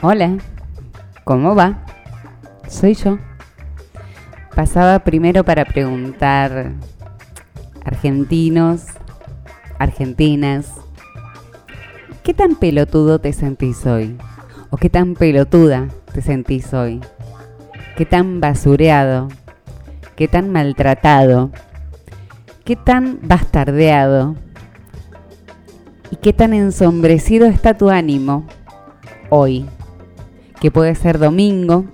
Hola, ¿cómo va? Soy yo. Pasaba primero para preguntar, argentinos, argentinas, ¿qué tan pelotudo te sentís hoy? ¿O qué tan pelotuda te sentís hoy? ¿Qué tan basureado? ¿Qué tan maltratado? ¿Qué tan bastardeado? ¿Y qué tan ensombrecido está tu ánimo hoy? que puede ser domingo,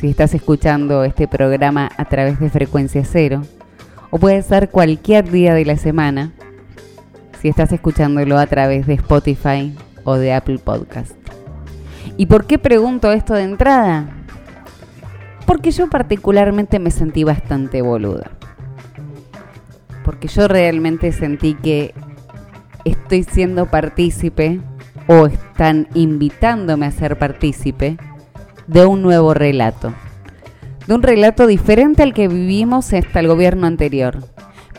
si estás escuchando este programa a través de frecuencia cero, o puede ser cualquier día de la semana, si estás escuchándolo a través de Spotify o de Apple Podcast. ¿Y por qué pregunto esto de entrada? Porque yo particularmente me sentí bastante boluda. Porque yo realmente sentí que estoy siendo partícipe o están invitándome a ser partícipe de un nuevo relato. De un relato diferente al que vivimos hasta el gobierno anterior,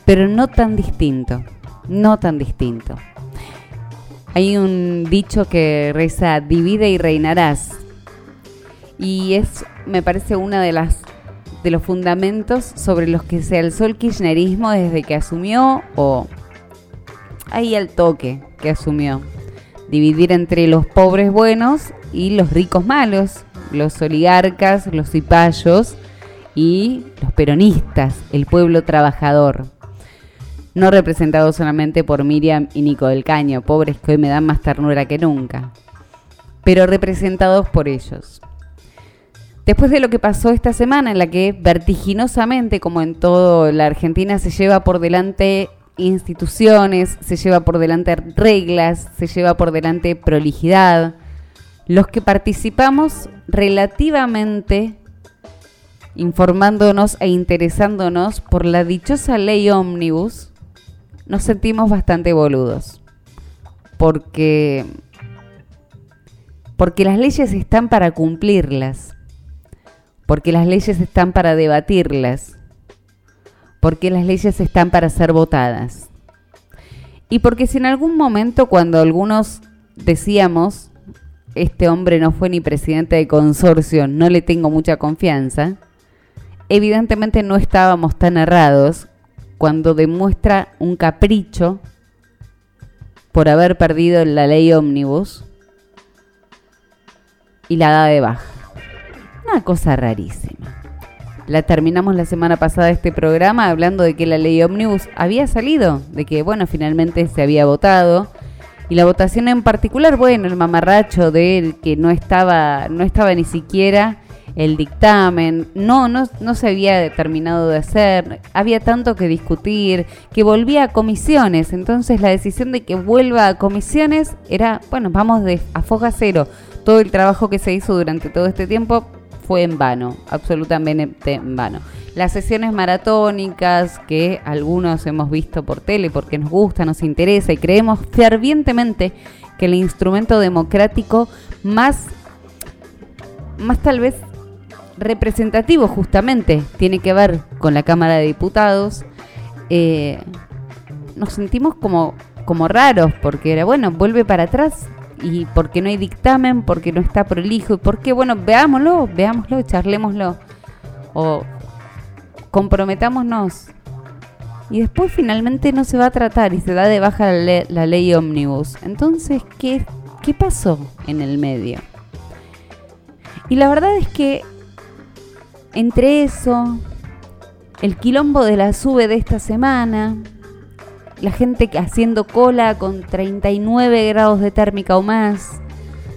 pero no tan distinto, no tan distinto. Hay un dicho que reza divide y reinarás. Y es, me parece, una de las de los fundamentos sobre los que se alzó el kirchnerismo desde que asumió o ahí al toque que asumió dividir entre los pobres buenos y los ricos malos, los oligarcas, los cipayos y los peronistas, el pueblo trabajador. No representado solamente por Miriam y Nico del Caño, pobres que hoy me dan más ternura que nunca, pero representados por ellos. Después de lo que pasó esta semana en la que vertiginosamente, como en toda la Argentina, se lleva por delante instituciones, se lleva por delante reglas, se lleva por delante prolijidad. Los que participamos relativamente informándonos e interesándonos por la dichosa ley ómnibus, nos sentimos bastante boludos. Porque porque las leyes están para cumplirlas. Porque las leyes están para debatirlas porque las leyes están para ser votadas. Y porque si en algún momento cuando algunos decíamos, este hombre no fue ni presidente de consorcio, no le tengo mucha confianza, evidentemente no estábamos tan errados cuando demuestra un capricho por haber perdido la ley ómnibus y la da de baja. Una cosa rarísima. La terminamos la semana pasada este programa hablando de que la ley ómnibus había salido, de que bueno, finalmente se había votado. Y la votación en particular, bueno, el mamarracho de él que no estaba, no estaba ni siquiera el dictamen, no, no, no se había terminado de hacer, había tanto que discutir, que volvía a comisiones, entonces la decisión de que vuelva a comisiones era, bueno, vamos de a foja cero, todo el trabajo que se hizo durante todo este tiempo fue en vano, absolutamente en vano. Las sesiones maratónicas que algunos hemos visto por tele porque nos gusta, nos interesa y creemos fervientemente que el instrumento democrático más, más tal vez representativo justamente tiene que ver con la Cámara de Diputados, eh, nos sentimos como, como raros porque era, bueno, vuelve para atrás, y porque no hay dictamen, porque no está prolijo, y porque, bueno, veámoslo, veámoslo, charlémoslo, o comprometámonos. Y después finalmente no se va a tratar y se da de baja la, ley ómnibus. Entonces, ¿qué, ¿qué pasó en el medio? Y la verdad es que entre eso, el quilombo de la sube de esta semana, la gente haciendo cola con 39 grados de térmica o más,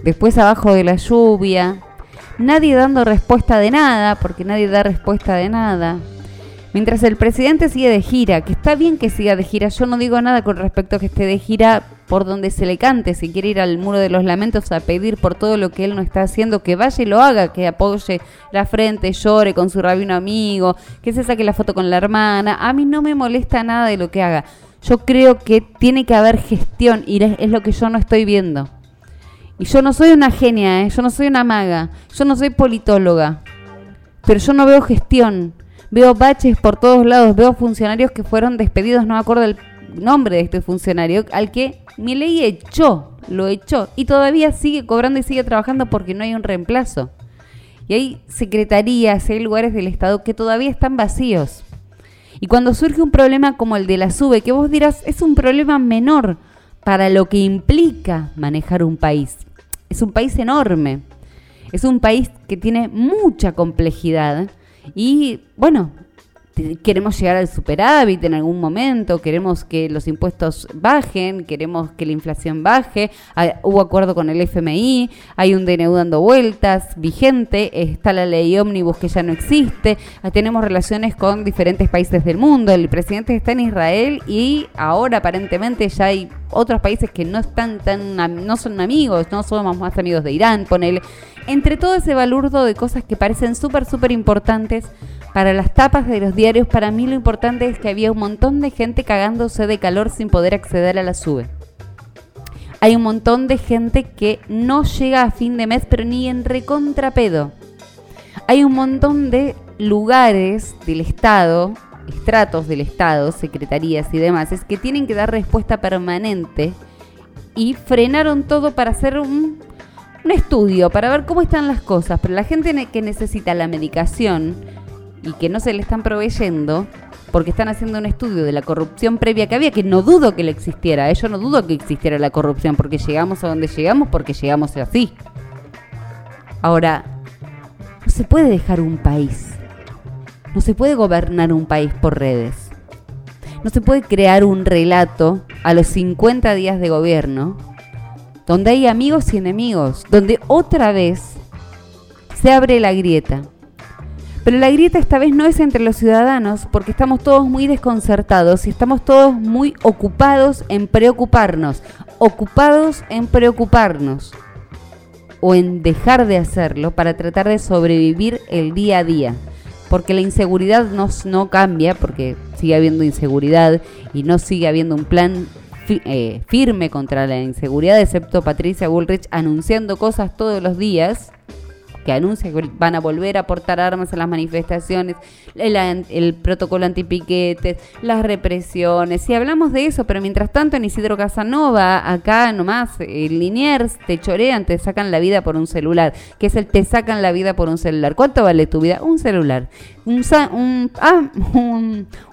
después abajo de la lluvia, nadie dando respuesta de nada, porque nadie da respuesta de nada. Mientras el presidente sigue de gira, que está bien que siga de gira, yo no digo nada con respecto a que esté de gira por donde se le cante, si quiere ir al muro de los lamentos a pedir por todo lo que él no está haciendo, que vaya y lo haga, que apoye la frente, llore con su rabino amigo, que se saque la foto con la hermana. A mí no me molesta nada de lo que haga. Yo creo que tiene que haber gestión y es lo que yo no estoy viendo. Y yo no soy una genia, ¿eh? yo no soy una maga, yo no soy politóloga, pero yo no veo gestión. Veo baches por todos lados, veo funcionarios que fueron despedidos, no me acuerdo el nombre de este funcionario, al que mi ley echó, lo echó, y todavía sigue cobrando y sigue trabajando porque no hay un reemplazo. Y hay secretarías, hay lugares del Estado que todavía están vacíos. Y cuando surge un problema como el de la SUBE, que vos dirás, es un problema menor para lo que implica manejar un país. Es un país enorme. Es un país que tiene mucha complejidad y, bueno, queremos llegar al superávit en algún momento, queremos que los impuestos bajen, queremos que la inflación baje, hubo acuerdo con el FMI, hay un DNU dando vueltas, vigente, está la ley ómnibus que ya no existe, tenemos relaciones con diferentes países del mundo, el presidente está en Israel y ahora aparentemente ya hay otros países que no están tan no son amigos, no somos más amigos de Irán, ponele. Entre todo ese balurdo de cosas que parecen súper, súper importantes, para las tapas de los diarios, para mí lo importante es que había un montón de gente cagándose de calor sin poder acceder a la sube. Hay un montón de gente que no llega a fin de mes, pero ni en recontrapedo. Hay un montón de lugares del Estado, estratos del Estado, secretarías y demás, es que tienen que dar respuesta permanente y frenaron todo para hacer un, un estudio, para ver cómo están las cosas. Pero la gente que necesita la medicación, y que no se le están proveyendo porque están haciendo un estudio de la corrupción previa que había, que no dudo que le existiera, ¿eh? yo no dudo que existiera la corrupción, porque llegamos a donde llegamos, porque llegamos así. Ahora, no se puede dejar un país, no se puede gobernar un país por redes, no se puede crear un relato a los 50 días de gobierno, donde hay amigos y enemigos, donde otra vez se abre la grieta pero la grieta esta vez no es entre los ciudadanos porque estamos todos muy desconcertados y estamos todos muy ocupados en preocuparnos, ocupados en preocuparnos o en dejar de hacerlo para tratar de sobrevivir el día a día. Porque la inseguridad no, cambia, porque sigue habiendo inseguridad y no sigue habiendo un plan eh, firme contra la inseguridad, excepto Patricia Bullrich anunciando cosas todos los días que anuncia que van a volver a portar armas en las manifestaciones, el, protocolo antipiquetes, las represiones. Si hablamos de eso, pero mientras tanto en Isidro Casanova, acá nomás, en Liniers, te chorean, te sacan la vida por un celular, que es el te sacan la vida por un celular. ¿Cuánto vale tu vida? Un celular. Un, un, ah,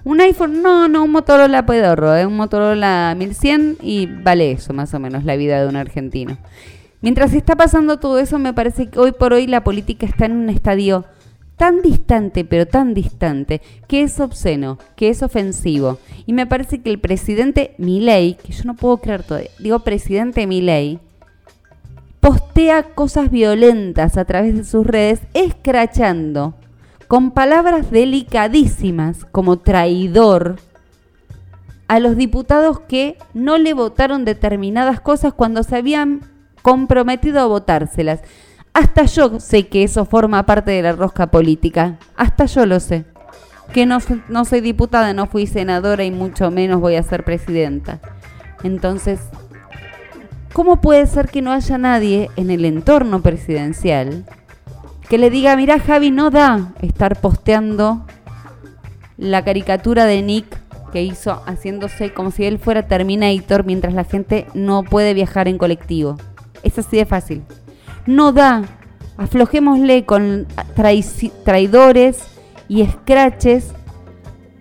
un, iPhone, no, no, un Motorola pedorro, ¿eh? un Motorola 1100 y vale eso más o menos la vida de un argentino. Mientras está pasando todo eso, me parece que hoy por hoy la política está en un estadio tan distante, pero tan distante, que es obsceno, que es ofensivo. Y me parece que el presidente Milei, que yo no puedo creer todavía, digo presidente Milei, postea cosas violentas a través de sus redes, escrachando con palabras delicadísimas como traidor a los diputados que no le votaron determinadas cosas cuando se habían comprometido a votárselas. Hasta yo sé que eso forma parte de la rosca política. Hasta yo lo sé. Que no, no soy diputada, no fui senadora y mucho menos voy a ser presidenta. Entonces, ¿cómo puede ser que no haya nadie en el entorno presidencial que le diga, mira Javi, no da estar posteando la caricatura de Nick que hizo haciéndose como si él fuera Terminator mientras la gente no puede viajar en colectivo? Es así de fácil. No da. Aflojémosle con traidores y escraches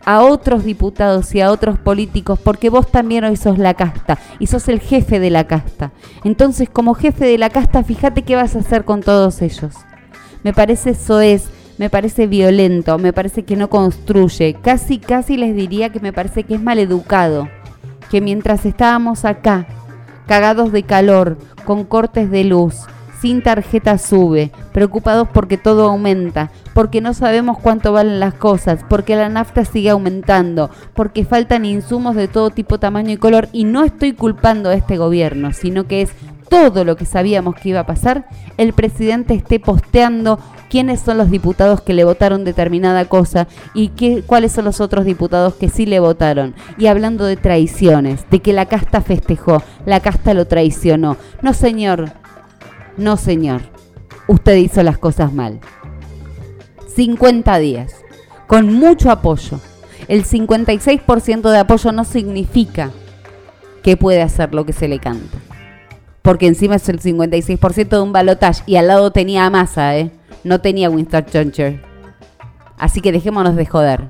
a otros diputados y a otros políticos, porque vos también hoy sos la casta y sos el jefe de la casta. Entonces, como jefe de la casta, fíjate qué vas a hacer con todos ellos. Me parece eso es, me parece violento, me parece que no construye. Casi, casi les diría que me parece que es maleducado. Que mientras estábamos acá, cagados de calor, con cortes de luz, sin tarjeta sube, preocupados porque todo aumenta, porque no sabemos cuánto valen las cosas, porque la nafta sigue aumentando, porque faltan insumos de todo tipo, tamaño y color y no estoy culpando a este gobierno, sino que es todo lo que sabíamos que iba a pasar, el presidente esté posteando quiénes son los diputados que le votaron determinada cosa y qué, cuáles son los otros diputados que sí le votaron. Y hablando de traiciones, de que la casta festejó, la casta lo traicionó. No, señor, no, señor, usted hizo las cosas mal. 50 días, con mucho apoyo. El 56% de apoyo no significa que puede hacer lo que se le canta porque encima es el 56% de un balotage y al lado tenía a Massa, ¿eh? No tenía Winston Churchill. Así que dejémonos de joder.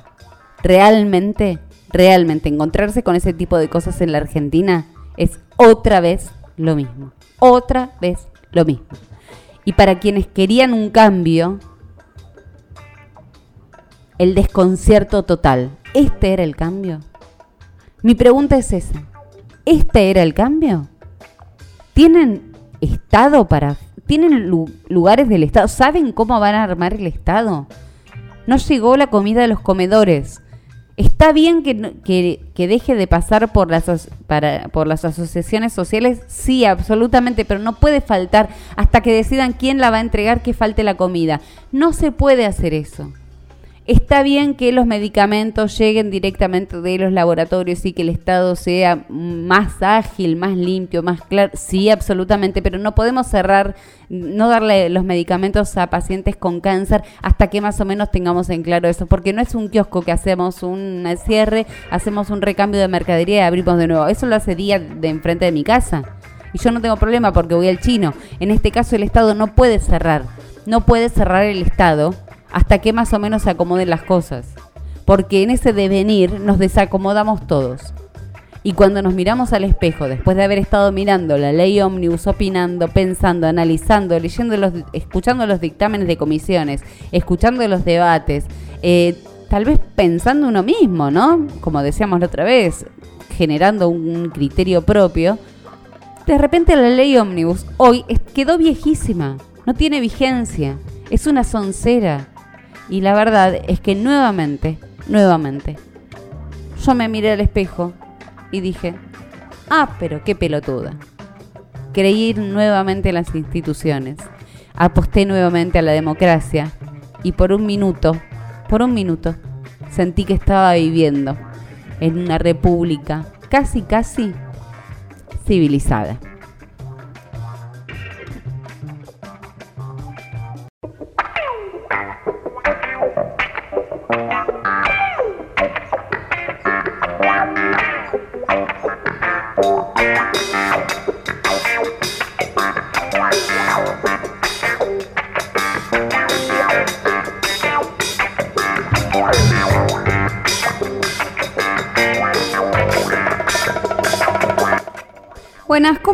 Realmente, realmente encontrarse con ese tipo de cosas en la Argentina es otra vez lo mismo. Otra vez lo mismo. Y para quienes querían un cambio, el desconcierto total. ¿Este era el cambio? Mi pregunta es esa. ¿Este era el cambio? ¿Tienen Estado para... ¿Tienen lugares del Estado? ¿Saben cómo van a armar el Estado? No llegó la comida a los comedores. ¿Está bien que, que, deje de pasar por las, para, por las asociaciones sociales? Sí, absolutamente, pero no puede faltar hasta que decidan quién la va a entregar que falte la comida. No se puede hacer eso. Está bien que los medicamentos lleguen directamente de los laboratorios y que el Estado sea más ágil, más limpio, más claro. Sí, absolutamente, pero no podemos cerrar, no darle los medicamentos a pacientes con cáncer hasta que más o menos tengamos en claro eso, porque no es un kiosco que hacemos un cierre, hacemos un recambio de mercadería y abrimos de nuevo. Eso lo hace día de enfrente de mi casa. Y yo no tengo problema porque voy al chino. En este caso el Estado no puede cerrar. No puede cerrar el Estado hasta que más o menos se acomoden las cosas. Porque en ese devenir nos desacomodamos todos. Y cuando nos miramos al espejo, después de haber estado mirando la ley ómnibus, opinando, pensando, analizando, leyendo los, escuchando los dictámenes de comisiones, escuchando los debates, eh, tal vez pensando uno mismo, ¿no? Como decíamos la otra vez, generando un criterio propio, de repente la ley ómnibus hoy quedó viejísima, no tiene vigencia, es una soncera. Y la verdad es que nuevamente, nuevamente, yo me miré al espejo y dije, ah, pero qué pelotuda. Creí nuevamente en las instituciones, aposté nuevamente a la democracia y por un minuto, por un minuto, sentí que estaba viviendo en una república casi, casi civilizada.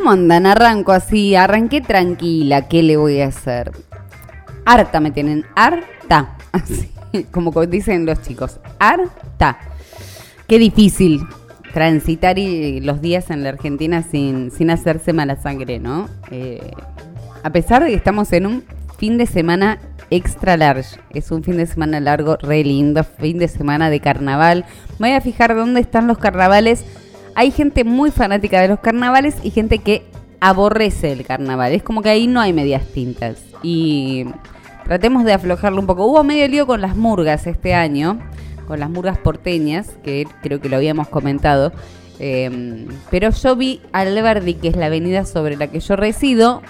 ¿Cómo andan? Arranco así, arranqué tranquila, ¿qué le voy a hacer? Harta me tienen, harta, así, como dicen los chicos, harta. Qué difícil transitar los días en la Argentina sin, sin hacerse mala sangre, ¿no? Eh, a pesar de que estamos en un fin de semana extra large, es un fin de semana largo, re lindo, fin de semana de carnaval. Voy a fijar dónde están los carnavales hay gente muy fanática de los carnavales y gente que aborrece el carnaval. Es como que ahí no hay medias tintas. Y tratemos de aflojarlo un poco. Hubo medio lío con las murgas este año, con las murgas porteñas, que creo que lo habíamos comentado. Em, pero yo vi al Verdi, que es la avenida sobre la que yo resido,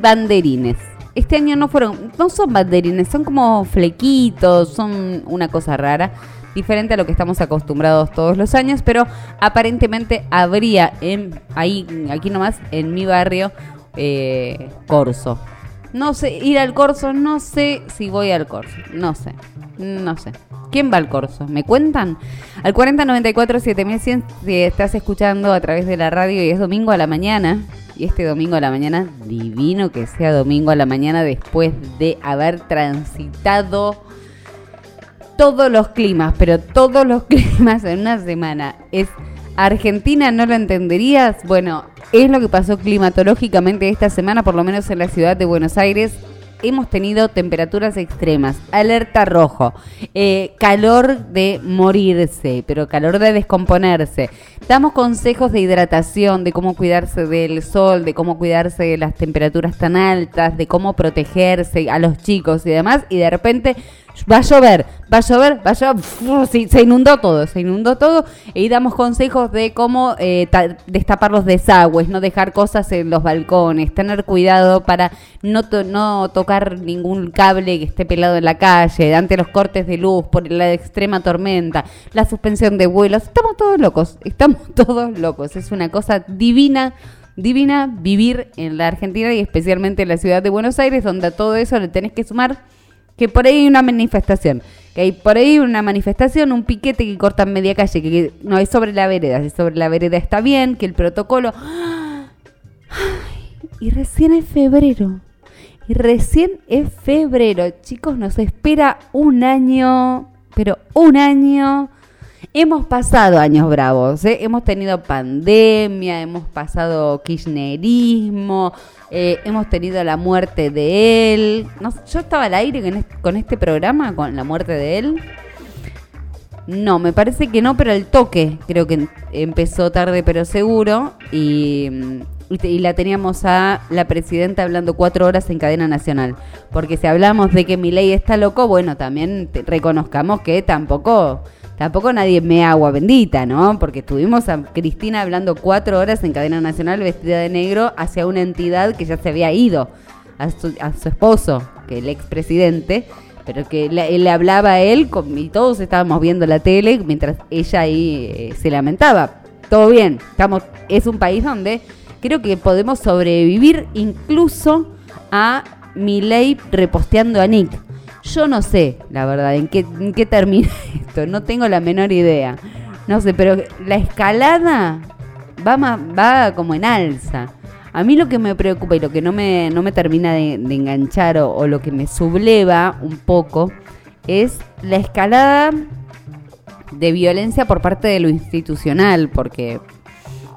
banderines. Este año no fueron, no son banderines, son como flequitos, son una cosa rara diferente a lo que estamos acostumbrados todos los años, pero aparentemente habría en, ahí, aquí nomás, en mi barrio, eh, Corso. No sé, ir al Corso, no sé si voy al Corso, no sé, no sé. ¿Quién va al Corso? ¿Me cuentan? Al 4094 7100 si estás escuchando a través de la radio y es domingo a la mañana. Y este domingo a la mañana, divino que sea domingo a la mañana después de haber transitado todos los climas, pero todos los climas en una semana. Es Argentina no lo entenderías. Bueno, es lo que pasó climatológicamente esta semana, por lo menos en la ciudad de Buenos Aires hemos tenido temperaturas extremas, alerta rojo, eh, calor de morirse, pero calor de descomponerse. Damos consejos de hidratación, de cómo cuidarse del sol, de cómo cuidarse de las temperaturas tan altas, de cómo protegerse a los chicos y demás, y de repente va a llover, va a llover, va a llover, se inundó todo, se inundó todo y damos consejos de cómo eh, destapar los desagües, no dejar cosas en los balcones, tener cuidado para no, no tocar ningún cable que esté pelado en la calle, ante los cortes de luz, por la extrema tormenta, la suspensión de vuelos, estamos todos locos, estamos todos locos, es una cosa divina divina vivir en la Argentina y especialmente en la ciudad de Buenos Aires, donde a todo eso le tenés que sumar que por ahí hay una manifestación, que hay por ahí una manifestación, un piquete que corta media calle, que, no es sobre la vereda, si sobre la vereda está bien, que el protocolo... y recién es febrero. Y recién es febrero. Chicos, nos espera un año, pero un año Hemos pasado años bravos, ¿eh? hemos tenido pandemia, hemos pasado kirchnerismo, eh, hemos tenido la muerte de él. Yo estaba al aire con este, programa, con la muerte de él. No, me parece que no, pero el toque creo que empezó tarde pero seguro y, y, la teníamos a la presidenta hablando cuatro horas en cadena nacional. Porque si hablamos de que mi ley está loco, bueno, también reconozcamos que tampoco tampoco nadie me agua bendita, ¿no? Porque estuvimos a Cristina hablando cuatro horas en cadena nacional vestida de negro hacia una entidad que ya se había ido, a su, esposo, que el expresidente, pero que le, le hablaba a él y todos estábamos viendo la tele mientras ella ahí eh, se lamentaba. Todo bien, estamos, es un país donde creo que podemos sobrevivir incluso a mi ley reposteando a Nick yo no sé, la verdad, en qué, termina esto. No tengo la menor idea. No sé, pero la escalada va, va como en alza. A mí lo que me preocupa y lo que no me, termina de, enganchar o, o, lo que me subleva un poco es la escalada de violencia por parte de lo institucional, porque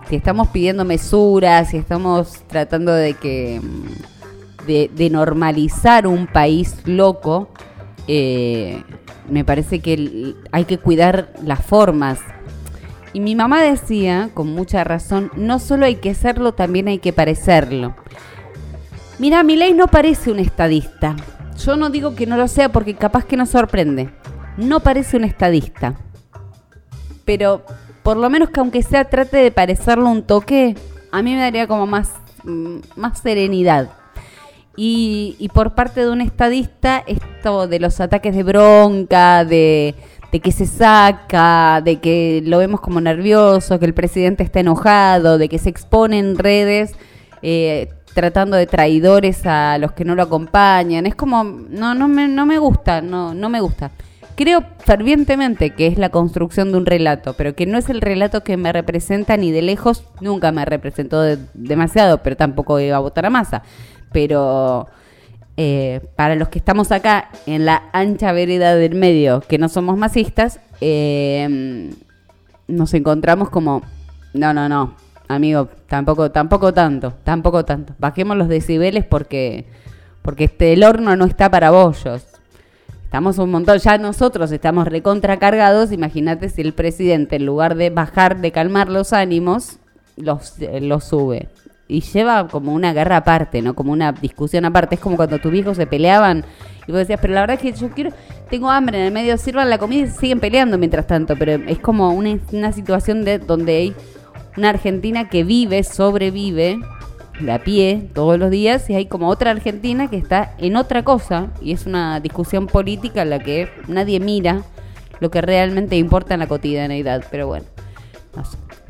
si estamos pidiendo mesuras, si estamos tratando de que de, normalizar un país loco, eh, me parece que hay que cuidar las formas. Y mi mamá decía, con mucha razón, no solo hay que serlo, también hay que parecerlo. Mira, mi ley no parece un estadista. Yo no digo que no lo sea porque capaz que nos sorprende. No parece un estadista. Pero por lo menos que aunque sea trate de parecerlo un toque, a mí me daría como más, mm, más serenidad. Y, por parte de un estadista, esto de los ataques de bronca, de, que se saca, de que lo vemos como nervioso, que el presidente está enojado, de que se expone en redes eh, tratando de traidores a los que no lo acompañan. Es como, no, no me, no me gusta, no, no me gusta. Creo fervientemente que es la construcción de un relato, pero que no es el relato que me representa ni de lejos, nunca me representó demasiado, pero tampoco iba a votar a masa pero eh, para los que estamos acá en la ancha vereda del medio, que no somos masistas, eh, nos encontramos como, no, no, no, amigo, tampoco, tampoco tanto, tampoco tanto. Bajemos los decibeles porque, porque este, el horno no está para bollos. Estamos un montón, ya nosotros estamos recontracargados, imagínate si el presidente en lugar de bajar, de calmar los ánimos, los, eh, los sube y lleva como una guerra aparte, ¿no? Como una discusión aparte. Es como cuando tus viejos se peleaban y vos decías, pero la verdad es que yo quiero, tengo hambre, en el medio sirvan la comida y siguen peleando mientras tanto. Pero es como una, una situación de donde hay una Argentina que vive, sobrevive de a pie todos los días y hay como otra Argentina que está en otra cosa y es una discusión política en la que nadie mira lo que realmente importa en la cotidianeidad. Pero bueno,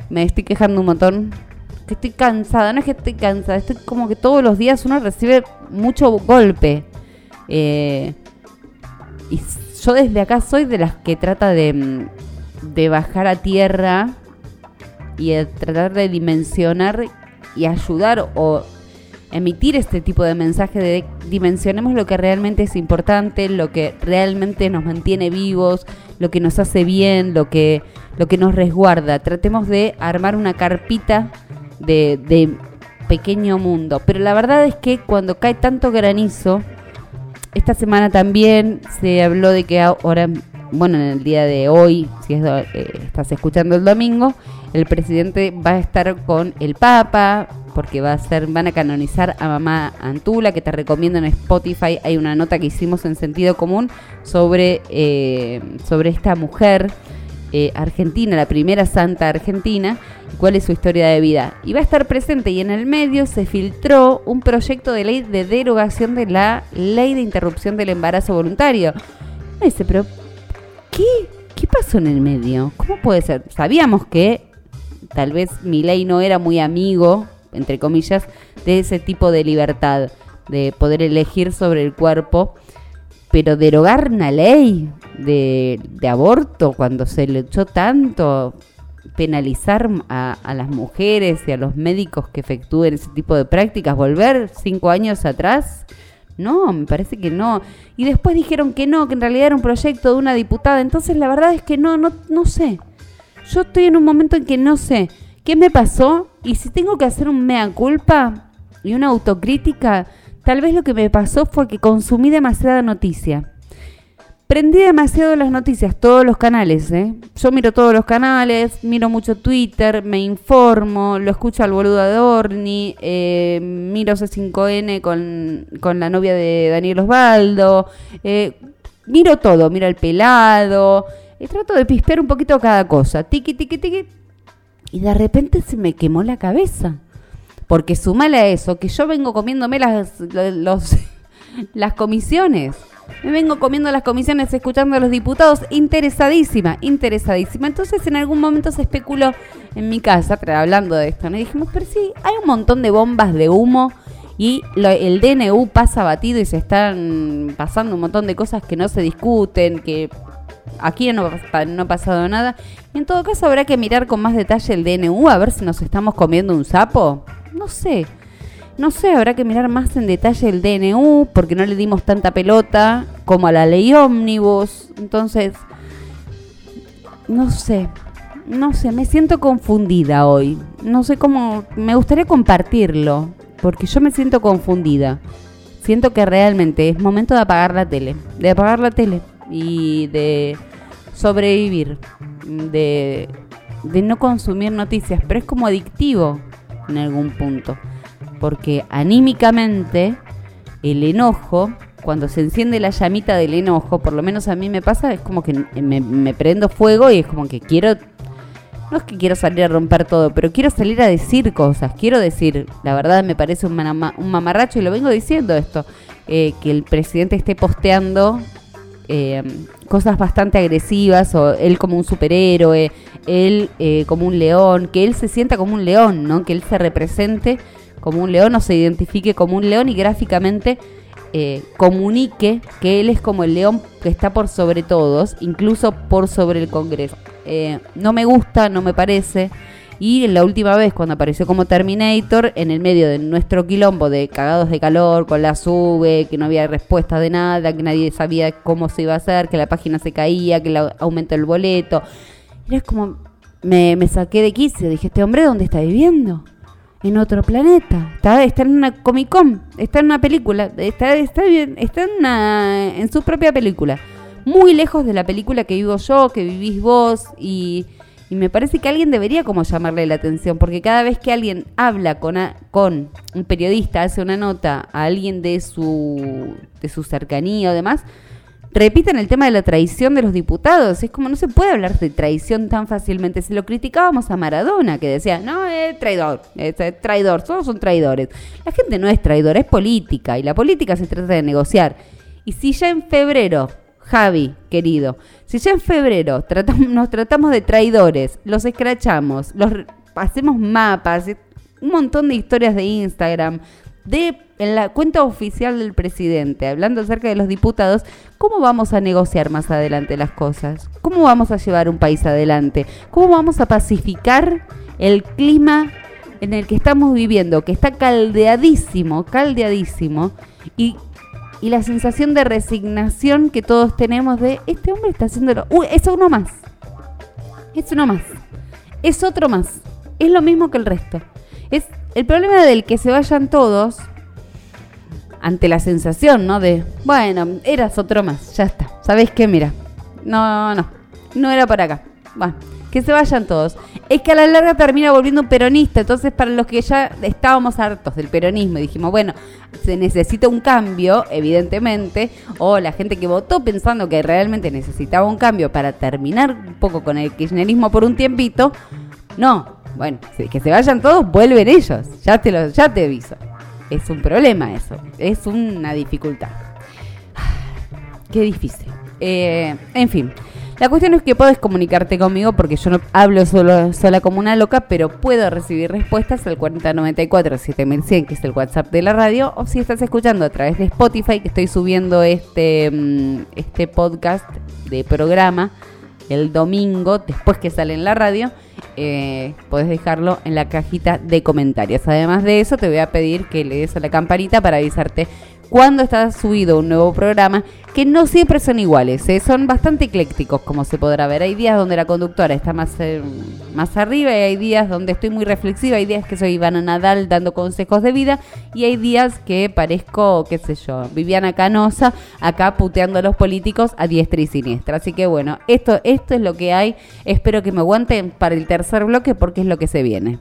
me estoy quejando un montón que estoy cansada, no es que estoy cansada, estoy como que todos los días uno recibe mucho golpe. Eh, y yo desde acá soy de las que trata de, mm, de bajar a tierra y de tratar de dimensionar y ayudar o emitir este tipo de mensaje de dimensionemos lo que realmente es importante, lo que realmente nos mantiene vivos, lo que nos hace bien, lo que, lo que nos resguarda. Tratemos de armar una carpita de, pequeño mundo. Pero la verdad es que cuando cae tanto granizo, esta semana también se habló de que ahora, bueno, en el día de hoy, si eh, estás escuchando el domingo, el presidente va a estar con el Papa, porque va a ser, van a canonizar a mamá Antula, que te recomiendo en Spotify. Hay una nota que hicimos en sentido común sobre, eh, sobre esta mujer eh, argentina, la primera santa argentina, cuál es su historia de vida. Y va a estar presente y en el medio se filtró un proyecto de ley de derogación de la ley de interrupción del embarazo voluntario. Me dice, pero ¿qué? ¿Qué pasó en el medio? ¿Cómo puede ser? Sabíamos que tal vez mi ley no era muy amigo, entre comillas, de ese tipo de libertad, de poder elegir sobre el cuerpo pero derogar una ley de, aborto cuando se le echó tanto, penalizar a, las mujeres y a los médicos que efectúen ese tipo de prácticas, volver cinco años atrás. No, me parece que no. Y después dijeron que no, que en realidad era un proyecto de una diputada. Entonces la verdad es que no, no, no sé. Yo estoy en un momento en que no sé qué me pasó y si tengo que hacer un mea culpa y una autocrítica, Tal vez lo que me pasó fue que consumí demasiada noticia. Prendí demasiado las noticias, todos los canales, ¿eh? Yo miro todos los canales, miro mucho Twitter, me informo, lo escucho al boludo de Orni, eh, miro C5N con, con, la novia de Daniel Osvaldo, eh, miro todo, miro el pelado, y trato de pispear un poquito cada cosa, tiki, tiki, tiki, y de repente se me quemó la cabeza. Porque sumale a eso que yo vengo comiéndome las, los, las comisiones. Me vengo comiendo las comisiones escuchando a los diputados interesadísima, interesadísima. Entonces en algún momento se especuló en mi casa, hablando de esto, ¿no? y dijimos, pero sí, hay un montón de bombas de humo y el DNU pasa batido y se están pasando un montón de cosas que no se discuten, que aquí no, no ha pasado nada. En todo caso habrá que mirar con más detalle el DNU a ver si nos estamos comiendo un sapo no sé. No sé, habrá que mirar más en detalle el DNU, porque no le dimos tanta pelota como a la ley ómnibus. Entonces, no sé, no sé, me siento confundida hoy. No sé cómo, me gustaría compartirlo, porque yo me siento confundida. Siento que realmente es momento de apagar la tele, de apagar la tele y de sobrevivir, de, de no consumir noticias, pero es como adictivo en algún punto. Porque anímicamente el enojo, cuando se enciende la llamita del enojo, por lo menos a mí me pasa, es como que me, prendo fuego y es como que quiero no es que quiero salir a romper todo, pero quiero salir a decir cosas. Quiero decir, la verdad me parece un, mamarracho y lo vengo diciendo esto, eh, que el presidente esté posteando eh, cosas bastante agresivas, o él como un superhéroe, él eh, como un león, que él se sienta como un león, ¿no? Que él se represente como un león o se identifique como un león y gráficamente eh, comunique que él es como el león que está por sobre todos, incluso por sobre el Congreso. no me gusta, no me parece. Y la última vez cuando apareció como Terminator, en el medio de nuestro quilombo de cagados de calor, con la sube, que no había respuesta de nada, que nadie sabía cómo se iba a hacer, que la página se caía, que aumentó el boleto. Era como, me, me saqué de quicio, dije, este hombre dónde está viviendo? En otro planeta. Está, está en una Comic Con, está en una película, está, está, está en, una, en su propia película. Muy lejos de la película que vivo yo, que vivís vos y y me parece que alguien debería como llamarle la atención, porque cada vez que alguien habla con, con un periodista, hace una nota a alguien de su, de su cercanía o demás, repiten el tema de la traición de los diputados. Es como no se puede hablar de traición tan fácilmente. Si lo criticábamos a Maradona, que decía, no, es traidor, es traidor, todos son traidores. La gente no es traidora, es política, y la política se trata de negociar. Y si ya en febrero Javi, querido, si ya en febrero tratamos, nos tratamos de traidores, los escrachamos, los hacemos mapas, un montón de historias de Instagram, de en la cuenta oficial del presidente, hablando acerca de los diputados, ¿cómo vamos a negociar más adelante las cosas? ¿Cómo vamos a llevar un país adelante? ¿Cómo vamos a pacificar el clima en el que estamos viviendo, que está caldeadísimo, caldeadísimo, y, y la sensación de resignación que todos tenemos de, este hombre está haciéndolo, uy, es uno más, es uno más, es otro más, es lo mismo que el resto. Es el problema del que se vayan todos ante la sensación, ¿no? De, bueno, eras otro más, ya está. ¿Sabés qué? Mira, no, no, no era para acá. Va, que se vayan todos. Es que a la larga termina volviendo un peronista, entonces para los que ya estábamos hartos del peronismo y dijimos, bueno, se necesita un cambio, evidentemente, o la gente que votó pensando que realmente necesitaba un cambio para terminar un poco con el kirchnerismo por un tiempito, no, bueno, que se vayan todos, vuelven ellos, ya te, lo, ya te aviso. Es un problema eso, es una dificultad. Qué difícil. Eh, en fin, la cuestión es que puedes comunicarte conmigo porque yo no hablo solo, sola como una loca, pero puedo recibir respuestas al 4094-7100, que es el WhatsApp de la radio, o si estás escuchando a través de Spotify, que estoy subiendo este, mm, este podcast de programa el domingo, después que sale en la radio, eh, podés dejarlo en la cajita de comentarios. Además de eso, te voy a pedir que le des a la campanita para avisarte cuando está subido un nuevo programa, que no siempre son iguales, ¿eh? son bastante eclécticos, como se podrá ver. Hay días donde la conductora está más, eh, más arriba y hay días donde estoy muy reflexiva, hay días que soy Ivana Nadal dando consejos de vida y hay días que parezco, qué sé yo, Viviana Canosa, acá puteando a los políticos a diestra y siniestra. Así que bueno, esto, esto es lo que hay. Espero que me aguanten para el tercer bloque porque es lo que se viene.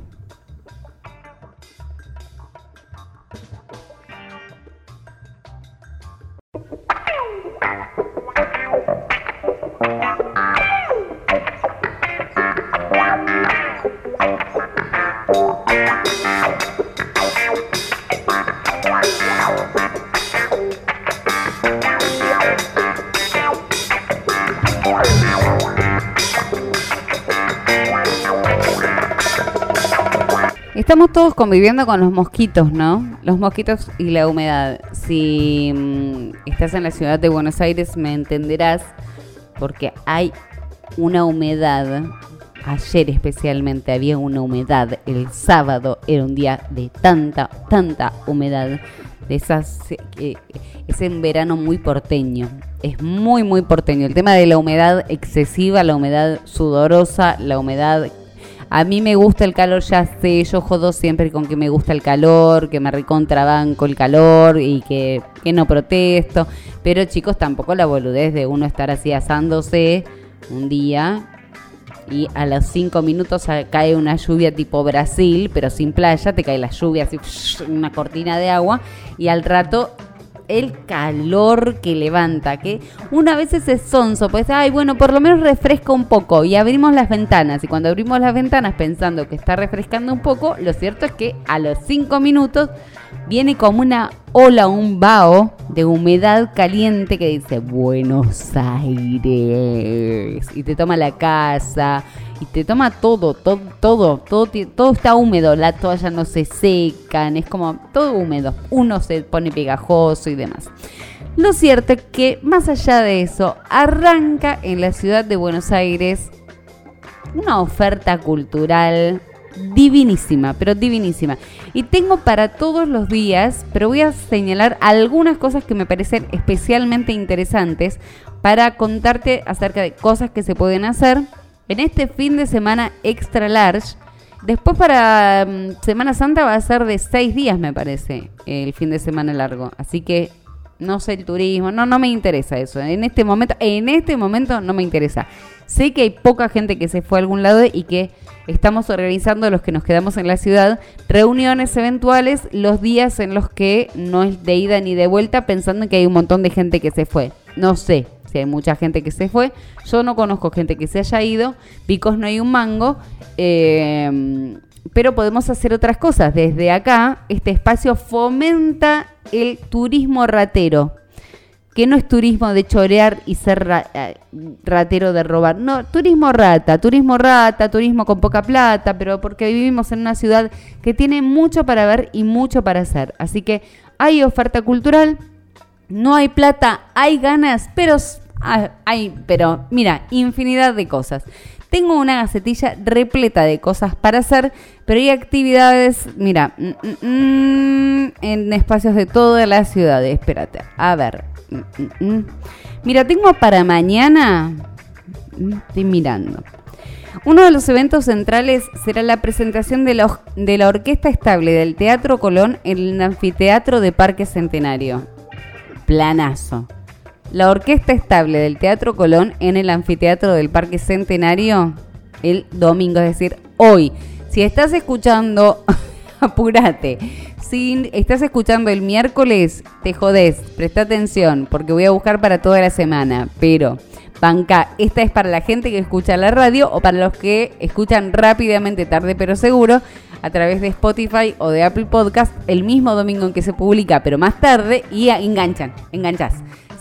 Estamos todos conviviendo con los mosquitos, ¿no? Los mosquitos y la humedad. Si mm, estás en la ciudad de Buenos Aires me entenderás porque hay una humedad. Ayer especialmente había una humedad. El sábado era un día de tanta, tanta humedad. De esas, eh, es en verano muy porteño. Es muy, muy porteño. El tema de la humedad excesiva, la humedad sudorosa, la humedad a mí me gusta el calor, ya sé, yo jodo siempre con que me gusta el calor, que me recontrabanco el calor y que, no protesto. Pero chicos, tampoco la boludez de uno estar así asándose un día y a los cinco minutos cae una lluvia tipo Brasil, pero sin playa, te cae la lluvia así, una cortina de agua, y al rato el calor que levanta, que una vez es sonso, pues, ay, bueno, por lo menos refresca un poco y abrimos las ventanas. Y cuando abrimos las ventanas pensando que está refrescando un poco, lo cierto es que a los cinco minutos viene como una ola, un vaho de humedad caliente que dice Buenos Aires y te toma la casa y te toma todo, todo, todo, todo, todo está húmedo, la toalla no se secan, es como todo húmedo, uno se pone pegajoso y demás. Lo cierto es que más allá de eso, arranca en la ciudad de Buenos Aires una oferta cultural divinísima, pero divinísima. Y tengo para todos los días, pero voy a señalar algunas cosas que me parecen especialmente interesantes para contarte acerca de cosas que se pueden hacer en este fin de semana extra large. Después para mm, Semana Santa va a ser de seis días, me parece, el fin de semana largo. Así que no sé el turismo, no, no me interesa eso. En este momento, en este momento no me interesa. Sé que hay poca gente que se fue a algún lado y que estamos organizando los que nos quedamos en la ciudad reuniones eventuales los días en los que no es de ida ni de vuelta pensando que hay un montón de gente que se fue. No sé si hay mucha gente que se fue. Yo no conozco gente que se haya ido. Picos no hay un mango. Eh, pero podemos hacer otras cosas. Desde acá, este espacio fomenta el turismo ratero que no es turismo de chorear y ser eh, ratero de robar. No, turismo rata, turismo rata, turismo con poca plata, pero porque vivimos en una ciudad que tiene mucho para ver y mucho para hacer. Así que hay oferta cultural, no hay plata, hay ganas, pero hay, pero mira, infinidad de cosas. Tengo una gacetilla repleta de cosas para hacer, pero hay actividades, mira, mm, mm, mm, en espacios de toda la ciudad. Espérate, a ver. Mira, tengo para mañana, estoy mirando. Uno de los eventos centrales será la presentación de la, de la Orquesta Estable del Teatro Colón en el Anfiteatro de Parque Centenario. Planazo. La Orquesta Estable del Teatro Colón en el Anfiteatro del Parque Centenario el domingo, es decir, hoy. Si estás escuchando, apúrate. Si estás escuchando el miércoles, te jodés, presta atención, porque voy a buscar para toda la semana. Pero Banca, esta es para la gente que escucha la radio o para los que escuchan rápidamente, tarde pero seguro, a través de Spotify o de Apple Podcast el mismo domingo en que se publica, pero más tarde y enganchan, enganchás.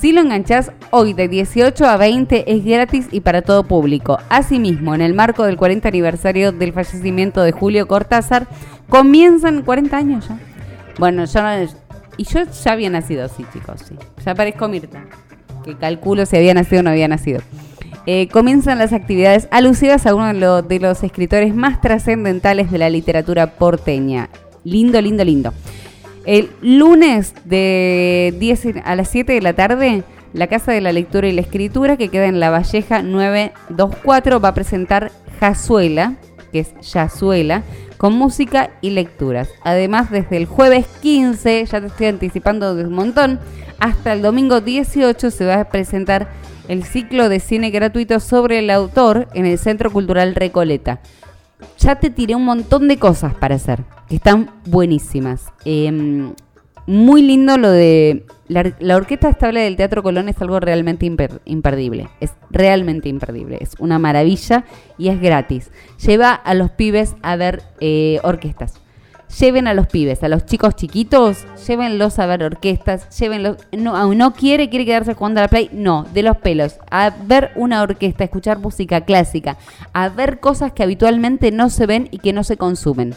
Si lo enganchás, hoy de 18 a 20 es gratis y para todo público. Asimismo, en el marco del 40 aniversario del fallecimiento de Julio Cortázar, comienzan 40 años ya. Bueno, yo y yo ya había nacido así, chicos, sí. Ya parezco Mirta que calculo si había nacido o no había nacido. Eh, comienzan las actividades alusivas a uno de, los escritores más trascendentales de la literatura porteña. Lindo, lindo, lindo. El lunes de 10 a las 7 de la tarde, la Casa de la Lectura y la Escritura, que queda en La Valleja 924, va a presentar Jazuela, que es Yazuela, con música y lecturas. Además, desde el jueves 15, ya te estoy anticipando de un montón, hasta el domingo 18 se va a presentar el ciclo de cine gratuito sobre el autor en el Centro Cultural Recoleta. Ya te tiré un montón de cosas para hacer, que están buenísimas. Em, muy lindo lo de la, orquesta estable del Teatro Colón es algo realmente imperdible. Es realmente imperdible. Es una maravilla y es gratis. Lleva a los pibes a ver eh, orquestas. Lleven a los pibes, a los chicos chiquitos, llévenlos a ver orquestas, llévenlos. No, no quiere, quiere quedarse jugando a la play. No, de los pelos. A ver una orquesta, a escuchar música clásica, a ver cosas que habitualmente no se ven y que no se consumen.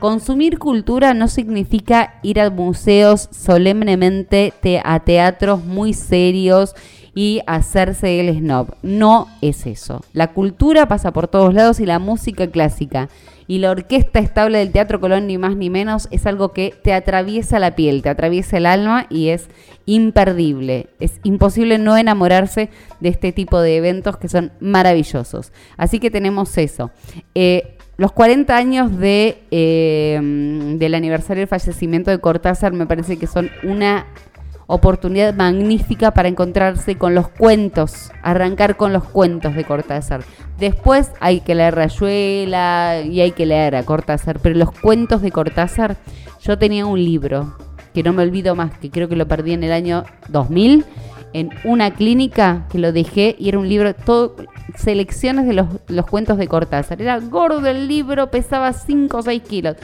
Consumir cultura no significa ir a museos solemnemente, a teatros muy serios y hacerse el snob. No es eso. La cultura pasa por todos lados y la música clásica y la orquesta estable del Teatro Colón, ni más ni menos, es algo que te atraviesa la piel, te atraviesa el alma y es imperdible. Es imposible no enamorarse de este tipo de eventos que son maravillosos. Así que tenemos eso. Eh, los 40 años eh, del aniversario del fallecimiento de Cortázar me parece que son una oportunidad magnífica para encontrarse con los cuentos, arrancar con los cuentos de Cortázar. Después hay que leer Rayuela y hay que leer a Cortázar, pero los cuentos de Cortázar, yo tenía un libro que no me olvido más, que creo que lo perdí en el año 2000 en una clínica que lo dejé y era un libro, todo, selecciones de los, cuentos de Cortázar. Era gordo el libro, pesaba 5 o 6 kilos,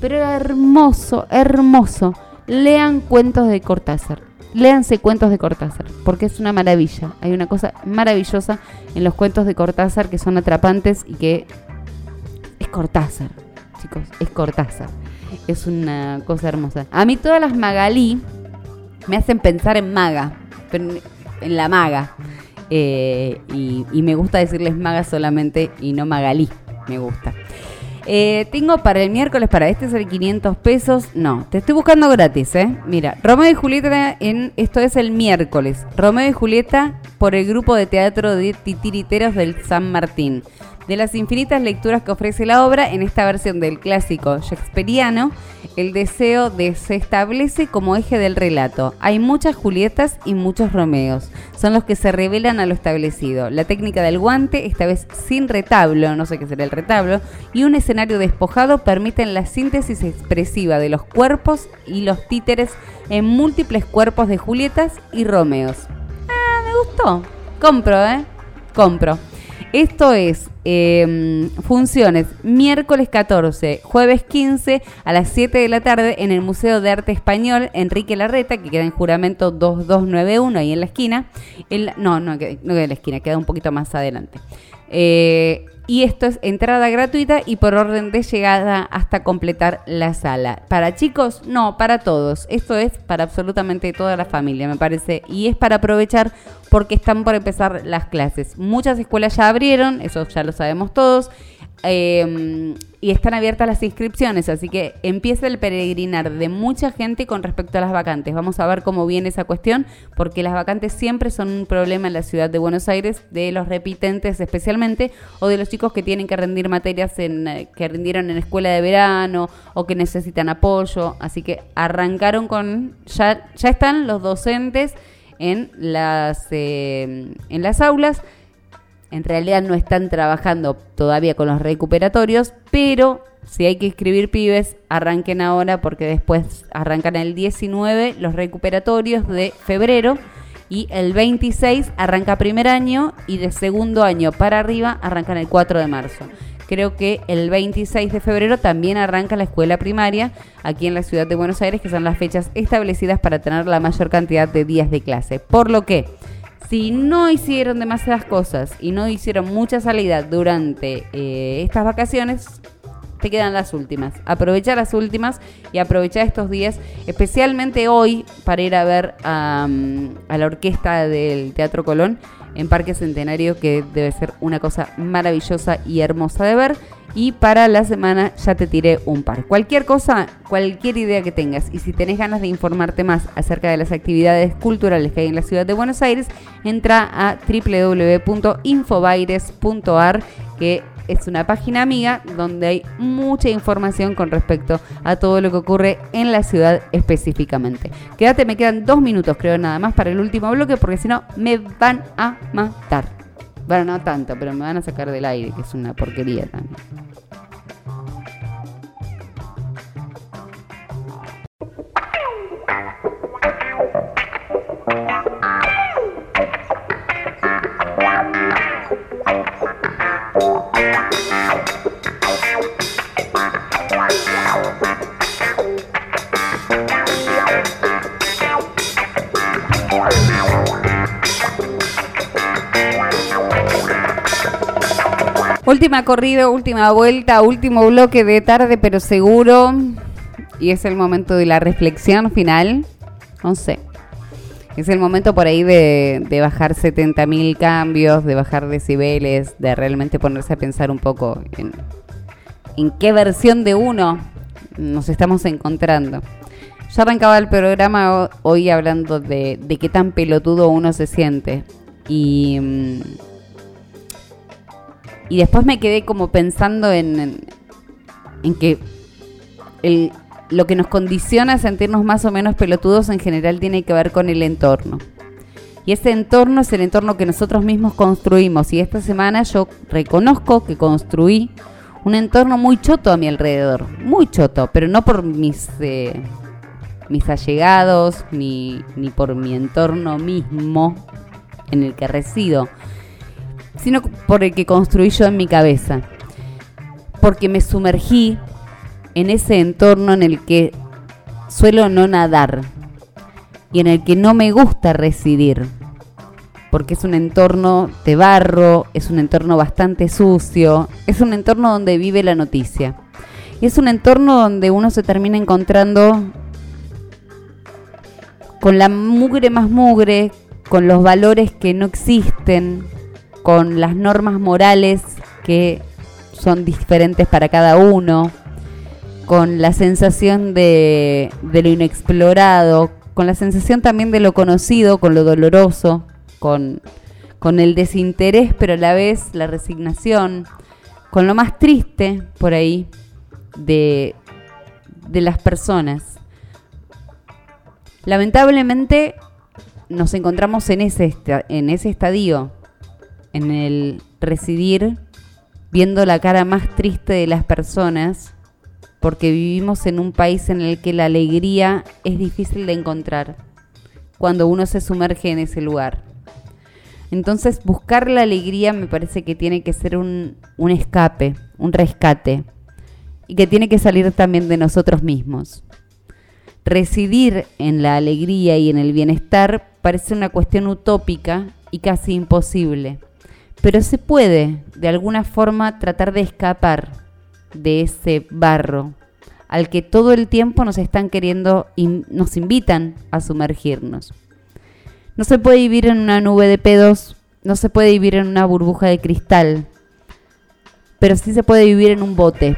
pero era hermoso, hermoso. Lean cuentos de Cortázar. Léanse cuentos de Cortázar, porque es una maravilla. Hay una cosa maravillosa en los cuentos de Cortázar que son atrapantes y que es Cortázar, chicos, es Cortázar. Es una cosa hermosa. A mí todas las Magalí me hacen pensar en maga en la maga. Eh, y, me gusta decirles maga solamente y no magalí. Me gusta. Eh, tengo para el miércoles, para este ser 500 pesos. No, te estoy buscando gratis, ¿eh? Mira, Romeo y Julieta, en, esto es el miércoles. Romeo y Julieta por el grupo de teatro de titiriteros del San Martín de las infinitas lecturas que ofrece la obra, en esta versión del clásico shakespeariano, el deseo de se establece como eje del relato. Hay muchas Julietas y muchos Romeos. Son los que se revelan a lo establecido. La técnica del guante, esta vez sin retablo, no sé qué será el retablo, y un escenario despojado permiten la síntesis expresiva de los cuerpos y los títeres en múltiples cuerpos de Julietas y Romeos. Ah, me gustó. Compro, ¿eh? Compro. Esto es em, funciones miércoles 14, jueves 15 a las 7 de la tarde en el Museo de Arte Español Enrique Larreta, que queda en juramento 2291 ahí en la esquina. no, no, no queda en la esquina, queda un poquito más adelante. Eh, y esto es entrada gratuita y por orden de llegada hasta completar la sala. ¿Para chicos? No, para todos. Esto es para absolutamente toda la familia, me parece. Y es para aprovechar porque están por empezar las clases. Muchas escuelas ya abrieron, eso ya lo sabemos todos. Eh, y están abiertas las inscripciones, así que empieza el peregrinar de mucha gente con respecto a las vacantes. Vamos a ver cómo viene esa cuestión, porque las vacantes siempre son un problema en la ciudad de Buenos Aires, de los repitentes especialmente, o de los chicos que tienen que rendir materias en, eh, que rindieron en escuela de verano o que necesitan apoyo. Así que arrancaron con, ya, ya están los docentes en las, eh, en las aulas en realidad no están trabajando todavía con los recuperatorios, pero si hay que escribir pibes, arranquen ahora porque después arrancan el 19 los recuperatorios de febrero y el 26 arranca primer año y de segundo año para arriba arrancan el 4 de marzo. Creo que el 26 de febrero también arranca la escuela primaria aquí en la ciudad de Buenos Aires, que son las fechas establecidas para tener la mayor cantidad de días de clase. Por lo que si no hicieron demasiadas cosas y no hicieron mucha salida durante eh, estas vacaciones, te quedan las últimas. Aprovecha las últimas y aprovecha estos días, especialmente hoy, para ir a ver a la orquesta del Teatro Colón en Parque Centenario, que debe ser una cosa maravillosa y hermosa de ver. Y para la semana ya te tiré un par. Cualquier cosa, cualquier idea que tengas y si tenés ganas de informarte más acerca de las actividades culturales que hay en la ciudad de Buenos Aires, entra a www.infobaires.ar que es una página amiga donde hay mucha información con respecto a todo lo que ocurre en la ciudad específicamente. Quédate, me quedan dos minutos creo nada más para el último bloque porque si no me van a matar. Bueno, no tanto, pero me van a sacar del aire, que es una porquería también. Última corrida, última vuelta, último bloque de tarde, pero seguro. Y es el momento de la reflexión final. No sé. Es el momento por ahí de, de bajar 70.000 cambios, de bajar decibeles, de realmente ponerse a pensar un poco en, en qué versión de uno nos estamos encontrando. Yo arrancaba el programa hoy hablando de, de qué tan pelotudo uno se siente. Y. Y después me quedé como pensando en, en, que el, lo que nos condiciona a sentirnos más o menos pelotudos en general tiene que ver con el entorno. Y ese entorno es el entorno que nosotros mismos construimos. Y esta semana yo reconozco que construí un entorno muy choto a mi alrededor. Muy choto, pero no por mis, eh, mis allegados ni, ni por mi entorno mismo en el que resido, sino por el que construí yo en mi cabeza. Porque me sumergí en ese entorno en el que suelo no nadar y en el que no me gusta residir. Porque es un entorno de barro, es un entorno bastante sucio, es un entorno donde vive la noticia. Y es un entorno donde uno se termina encontrando con la mugre más mugre, con los valores que no existen, con las normas morales que son diferentes para cada uno, con la sensación de, lo inexplorado, con la sensación también de lo conocido, con lo doloroso, con, con el desinterés, pero a la vez la resignación, con lo más triste por ahí de, de las personas. Lamentablemente nos encontramos en ese, en ese estadio en el residir viendo la cara más triste de las personas, porque vivimos en un país en el que la alegría es difícil de encontrar cuando uno se sumerge en ese lugar. Entonces buscar la alegría me parece que tiene que ser un, un escape, un rescate, y que tiene que salir también de nosotros mismos. Residir en la alegría y en el bienestar parece una cuestión utópica y casi imposible pero se puede de alguna forma tratar de escapar de ese barro al que todo el tiempo nos están queriendo y nos invitan a sumergirnos. No se puede vivir en una nube de pedos, no se puede vivir en una burbuja de cristal, pero sí se puede vivir en un bote,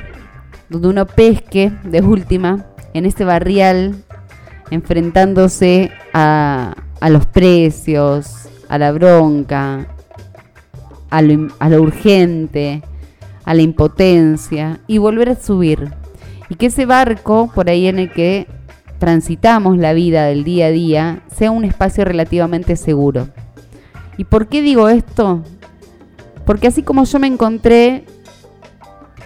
donde uno pesque de última en este barrial, enfrentándose a, a los precios, a la bronca, a lo, urgente, a la impotencia y volver a subir. Y que ese barco por ahí en el que transitamos la vida del día a día sea un espacio relativamente seguro. ¿Y por qué digo esto? Porque así como yo me encontré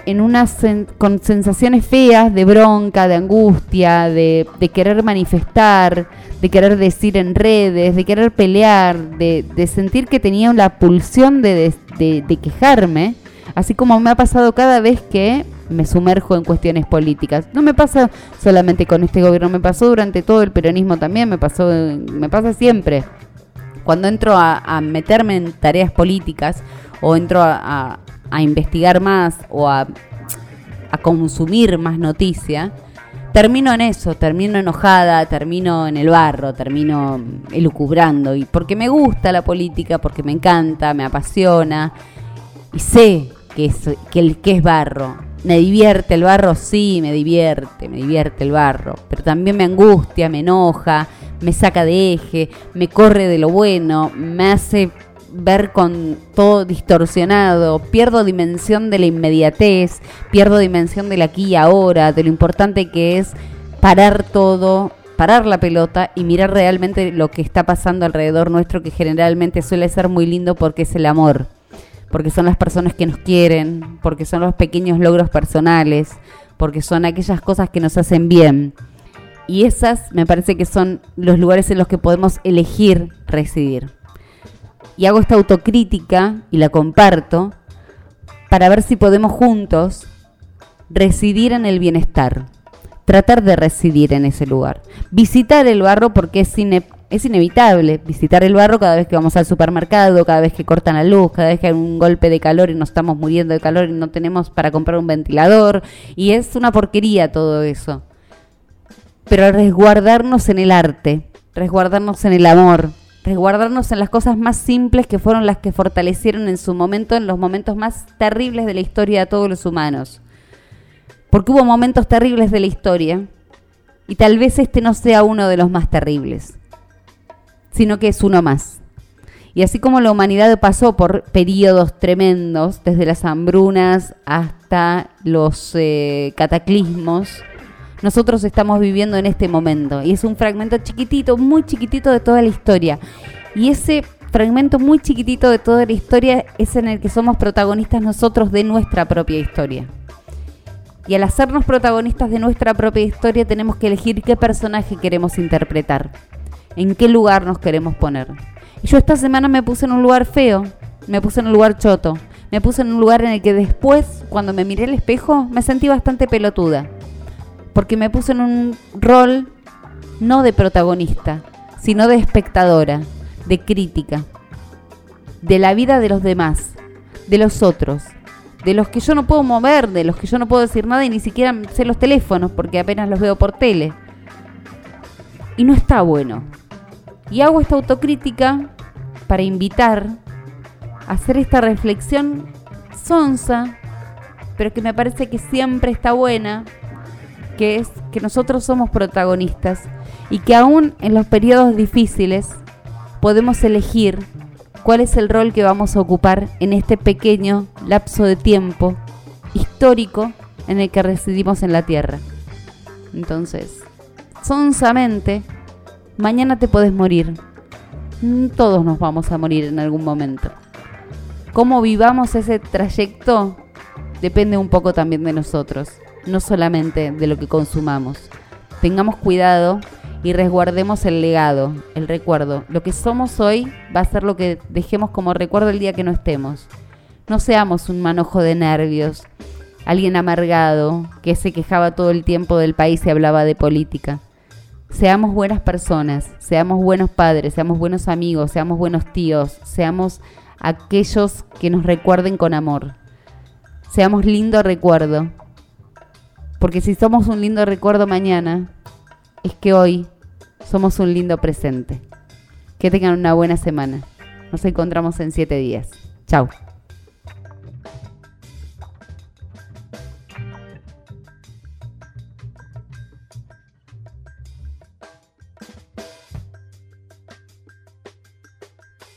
en unas con sensaciones feas de bronca, de angustia, de, querer manifestar, de querer decir en redes, de querer pelear, de, sentir que tenía la pulsión de, quejarme, así como me ha pasado cada vez que me sumerjo en cuestiones políticas. No me pasa solamente con este gobierno, me pasó durante todo el peronismo también, me pasó, me pasa siempre. Cuando entro a, meterme en tareas políticas o entro a, investigar más o a, a consumir más noticia, termino en eso, termino enojada, termino en el barro, termino elucubrando. Y porque me gusta la política, porque me encanta, me apasiona y sé que, el, que es barro. Me divierte el barro, sí, me divierte, me divierte el barro, pero también me angustia, me enoja, me saca de eje, me corre de lo bueno, me hace ver con todo distorsionado, pierdo dimensión de la inmediatez, pierdo dimensión del aquí y ahora, de lo importante que es parar todo, parar la pelota y mirar realmente lo que está pasando alrededor nuestro, que generalmente suele ser muy lindo porque es el amor porque son las personas que nos quieren, porque son los pequeños logros personales, porque son aquellas cosas que nos hacen bien. Y esas me parece que son los lugares en los que podemos elegir residir. Y hago esta autocrítica y la comparto para ver si podemos juntos residir en el bienestar, tratar de residir en ese lugar, visitar el barro porque es, es inevitable visitar el barro cada vez que vamos al supermercado, cada vez que cortan la luz, cada vez que hay un golpe de calor y nos estamos muriendo de calor y no tenemos para comprar un ventilador. Y es una porquería todo eso. Pero resguardarnos en el arte, resguardarnos en el amor, resguardarnos en las cosas más simples que fueron las que fortalecieron en su momento, en los momentos más terribles de la historia de todos los humanos. Porque hubo momentos terribles de la historia y tal vez este no sea uno de los más terribles sino que es uno más. Y así como la humanidad pasó por periodos tremendos, desde las hambrunas hasta los eh, cataclismos, nosotros estamos viviendo en este momento. Y es un fragmento chiquitito, muy chiquitito de toda la historia. Y ese fragmento muy chiquitito de toda la historia es en el que somos protagonistas nosotros de nuestra propia historia. Y al hacernos protagonistas de nuestra propia historia tenemos que elegir qué personaje queremos interpretar en qué lugar nos queremos poner. Y yo esta semana me puse en un lugar feo, me puse en un lugar choto, me puse en un lugar en el que después, cuando me miré al espejo, me sentí bastante pelotuda. Porque me puse en un rol no de protagonista, sino de espectadora, de crítica, de la vida de los demás, de los otros, de los que yo no puedo mover, de los que yo no puedo decir nada y ni siquiera sé los teléfonos porque apenas los veo por tele. Y no está bueno. Y hago esta autocrítica para invitar a hacer esta reflexión sonsa, pero que me parece que siempre está buena, que es que nosotros somos protagonistas y que aún en los periodos difíciles podemos elegir cuál es el rol que vamos a ocupar en este pequeño lapso de tiempo histórico en el que residimos en la Tierra. Entonces, sonsamente, Mañana te podés morir. Mm, todos nos vamos a morir en algún momento. Cómo vivamos ese trayecto depende un poco también de nosotros, no solamente de lo que consumamos. Tengamos cuidado y resguardemos el legado, el recuerdo. Lo que somos hoy va a ser lo que dejemos como recuerdo el día que no estemos. No seamos un manojo de nervios, alguien amargado que se quejaba todo el tiempo del país y hablaba de política. Seamos buenas personas, seamos buenos padres, seamos buenos amigos, seamos buenos tíos, seamos aquellos que nos recuerden con amor. Seamos lindo recuerdo. Porque si somos un lindo recuerdo mañana, es que hoy somos un lindo presente. Que tengan una buena semana. Nos encontramos en siete días. Chao.